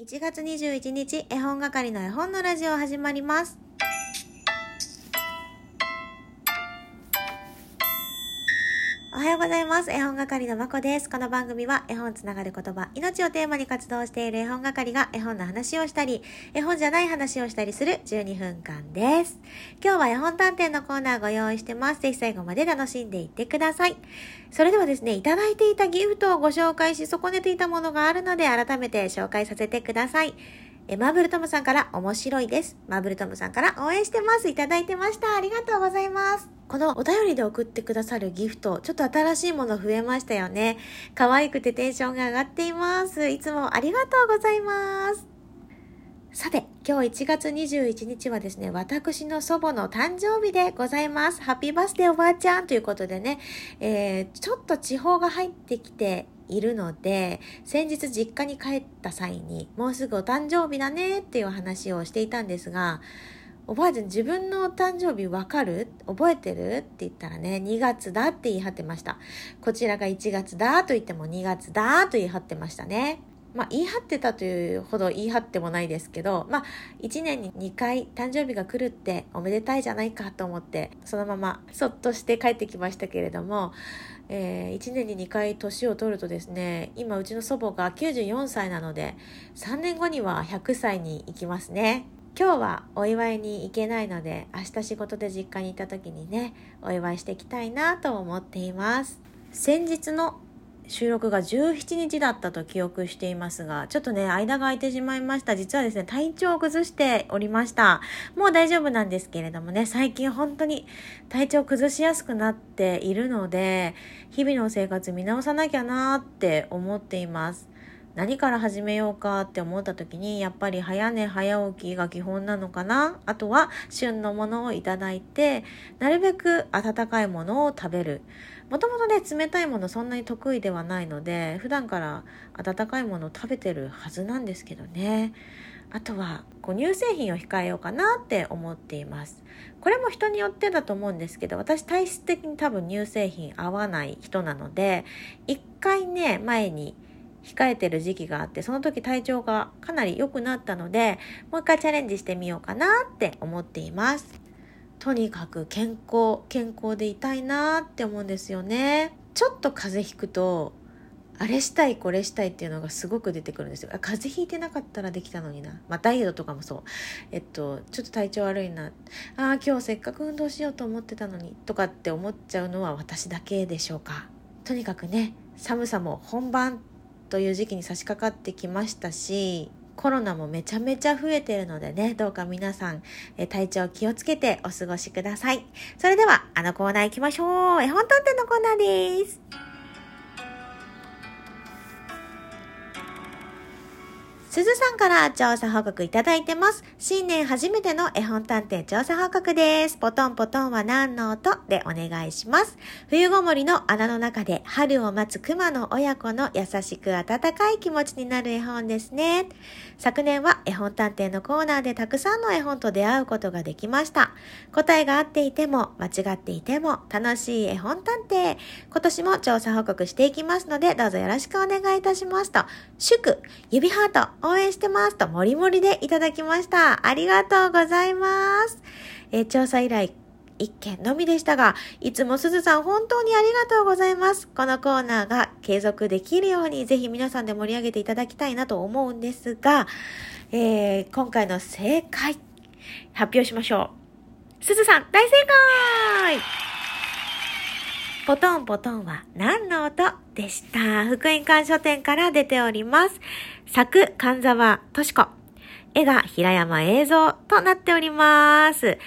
1月21日、絵本係の絵本のラジオ始まります。おはようございます。絵本係のまこです。この番組は絵本つながる言葉、命をテーマに活動している絵本係が絵本の話をしたり、絵本じゃない話をしたりする12分間です。今日は絵本探偵のコーナーご用意してます。ぜひ最後まで楽しんでいってください。それではですね、いただいていたギフトをご紹介し損ねていたものがあるので改めて紹介させてください。えマーブルトムさんから面白いです。マーブルトムさんから応援してます。いただいてました。ありがとうございます。このお便りで送ってくださるギフト、ちょっと新しいもの増えましたよね。可愛くてテンションが上がっています。いつもありがとうございます。さて、今日1月21日はですね、私の祖母の誕生日でございます。ハッピーバースデーおばあちゃんということでね、えー、ちょっと地方が入ってきているので、先日実家に帰った際に、もうすぐお誕生日だねっていう話をしていたんですが、おばあちゃん自分のお誕生日わかる？覚えてる？って言ったらね、2月だって言い張ってました。こちらが1月だと言っても2月だと言い張ってましたね。まあ、言い張ってたというほど言い張ってもないですけど、まあ、1年に2回誕生日が来るっておめでたいじゃないかと思って、そのままそっとして帰ってきましたけれども、えー、1年に2回年を取るとですね、今うちの祖母が94歳なので、3年後には100歳に行きますね。今日はお祝いに行けないので、明日仕事で実家に行った時にね、お祝いしていきたいなと思っています。先日の収録が17日だったと記憶していますが、ちょっとね、間が空いてしまいました。実はですね、体調を崩しておりました。もう大丈夫なんですけれどもね、最近本当に体調崩しやすくなっているので、日々の生活見直さなきゃなーって思っています。何から始めようかって思った時にやっぱり早寝早起きが基本なのかな？あとは旬のものをいただいてなるべく温かいものを食べる。もともとね冷たいものそんなに得意ではないので普段から温かいものを食べてるはずなんですけどね。あとはこう乳製品を控えようかなって思っています。これも人によってだと思うんですけど私体質的に多分乳製品合わない人なので一回ね前に控えてる時期があってその時体調がかなり良くなったのでもう一回チャレンジしてみようかなって思っています。とにかく健康健康でいたいなって思うんですよね。ちょっと風邪ひくとあれしたいこれしたいっていうのがすごく出てくるんですよ。あ風邪ひいてなかったらできたのにな。まあダイエットとかもそう。えっとちょっと体調悪いな。あ今日せっかく運動しようと思ってたのに。とかって思っちゃうのは私だけでしょうか。とにかくね寒さも本番という時期に差し掛かってきましたしコロナもめちゃめちゃ増えてるのでねどうか皆さんえ体調気をつけてお過ごしください。それではあのコーナー行きましょう。絵本探偵のコーナーです。すずさんから調査報告いただいてます。新年初めての絵本探偵調査報告です。ポトンポトンは何の音でお願いします。冬ごもりの穴の中で春を待つ熊の親子の優しく温かい気持ちになる絵本ですね。昨年は絵本探偵のコーナーでたくさんの絵本と出会うことができました。答えが合っていても間違っていても楽しい絵本探偵。今年も調査報告していきますのでどうぞよろしくお願いいたしますと、祝、指ハート、応援してますと、もりもりでいただきました。ありがとうございます。えー調査依頼、一件のみでしたが、いつもすずさん本当にありがとうございます。このコーナーが継続できるように、ぜひ皆さんで盛り上げていただきたいなと思うんですが、えー今回の正解、発表しましょう。すずさん、大正解ポトンポトンは何の音？でした。福音館書店から出ております。作、神沢敏子。絵が平山映像となっております。すず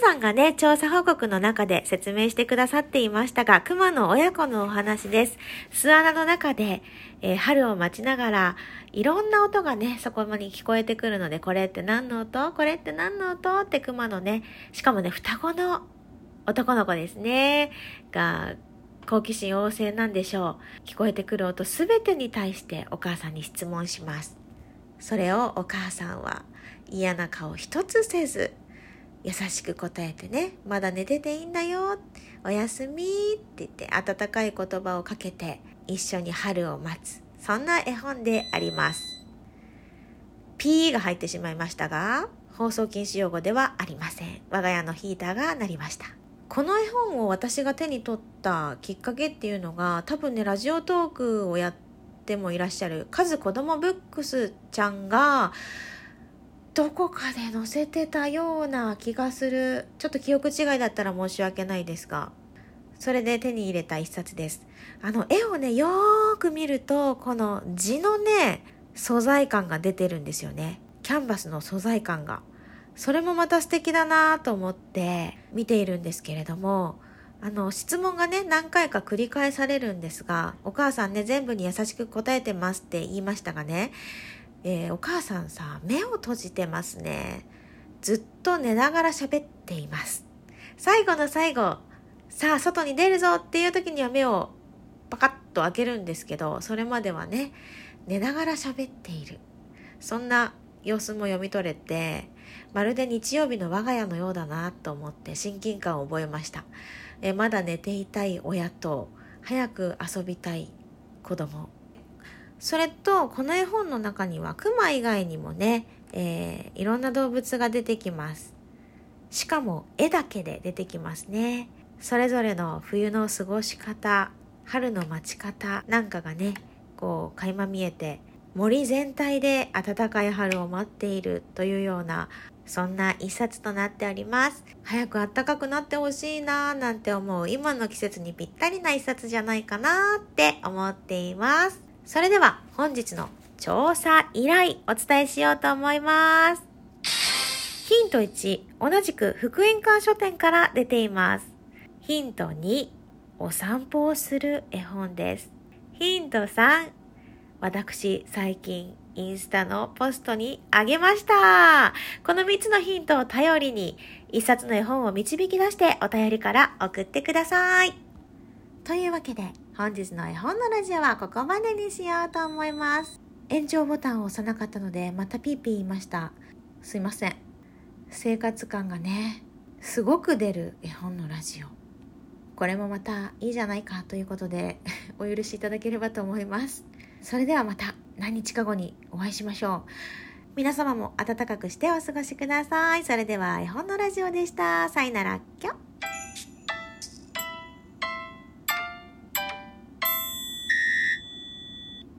さんがね、調査報告の中で説明してくださっていましたが、熊の親子のお話です。巣穴の中で、えー春を待ちながら、いろんな音がね、そこに聞こえてくるので、これって何の音？これって何の音？って熊のね、しかもね、双子の男の子ですね。が、好奇心旺盛なんでしょう。聞こえてくる音すべてに対してお母さんに質問します。それをお母さんは嫌な顔一つせず、優しく答えてね、まだ寝てていいんだよ、おやすみって言って温かい言葉をかけて一緒に春を待つ。そんな絵本であります。P が入ってしまいましたが、放送禁止用語ではありません。我が家のヒーターが鳴りました。この絵本を私が手に取ったきっかけっていうのが、多分ね、ラジオトークをやってもいらっしゃる、カズ子供ブックスちゃんが、どこかで載せてたような気がする。ちょっと記憶違いだったら申し訳ないですが、それで手に入れた一冊です。あの、絵をね、よーく見ると、この字のね、素材感が出てるんですよね。キャンバスの素材感が。それもまた素敵だなと思って見ているんですけれども、あの、質問がね、何回か繰り返されるんですが、お母さんね、全部に優しく答えてますって言いましたがね、えー、お母さんさ、目を閉じてますね。ずっと寝ながら喋っています。最後の最後、さあ、外に出るぞっていう時には目をパカッと開けるんですけど、それまではね、寝ながら喋っている。そんな様子も読み取れて、まるで日曜日の我が家のようだなと思って親近感を覚えました。えまだ寝ていたい親と、早く遊びたい子供。それと、この絵本の中には熊以外にもね、えー、いろんな動物が出てきます。しかも絵だけで出てきますね。それぞれの冬の過ごし方、春の待ち方なんかがね、こう垣間見えて森全体で暖かい春を待っているというようなそんな一冊となっております。早く暖かくなってほしいなーなんて思う今の季節にぴったりな一冊じゃないかなって思っています。それでは本日の調査依頼お伝えしようと思います。ヒント1、同じく福音館書店から出ています。ヒント2、お散歩をする絵本です。ヒント3、私最近インスタのポストにあげました。この3つのヒントを頼りに一冊の絵本を導き出してお便りから送ってください。というわけで本日の絵本のラジオはここまでにしようと思います。延長ボタンを押さなかったのでまたピーピー言いました。すいません。生活感がね、すごく出る絵本のラジオ。これもまたいいじゃないかということでお許しいただければと思います。それではまた何日か後にお会いしましょう。皆様も暖かくしてお過ごしください。それでは絵本のラジオでした。さよなら、きょ。